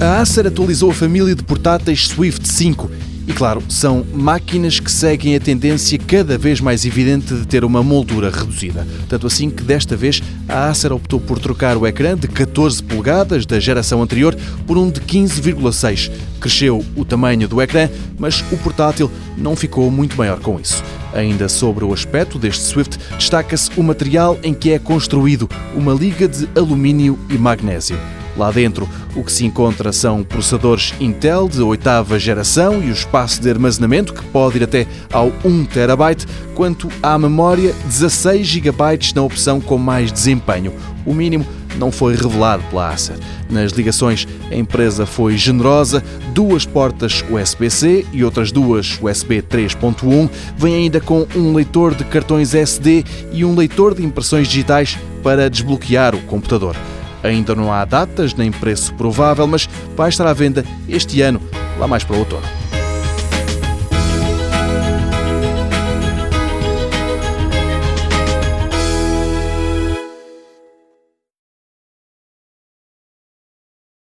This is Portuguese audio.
A Acer atualizou a família de portáteis Swift 5 e, claro, são máquinas que seguem a tendência cada vez mais evidente de ter uma moldura reduzida. Tanto assim que, desta vez, a Acer optou por trocar o ecrã de 14 polegadas da geração anterior por um de 15,6. Cresceu o tamanho do ecrã, mas o portátil não ficou muito maior com isso. Ainda sobre o aspecto deste Swift, destaca-se o material em que é construído, uma liga de alumínio e magnésio. Lá dentro, o que se encontra são processadores Intel de oitava geração e o espaço de armazenamento, que pode ir até ao 1 TB, quanto à memória, 16 GB na opção com mais desempenho. O mínimo não foi revelado pela Acer. Nas ligações, a empresa foi generosa, duas portas USB-C e outras duas USB 3.1, vem ainda com um leitor de cartões SD e um leitor de impressões digitais para desbloquear o computador. Ainda não há datas nem preço provável, mas vai estar à venda este ano, lá mais para o outono.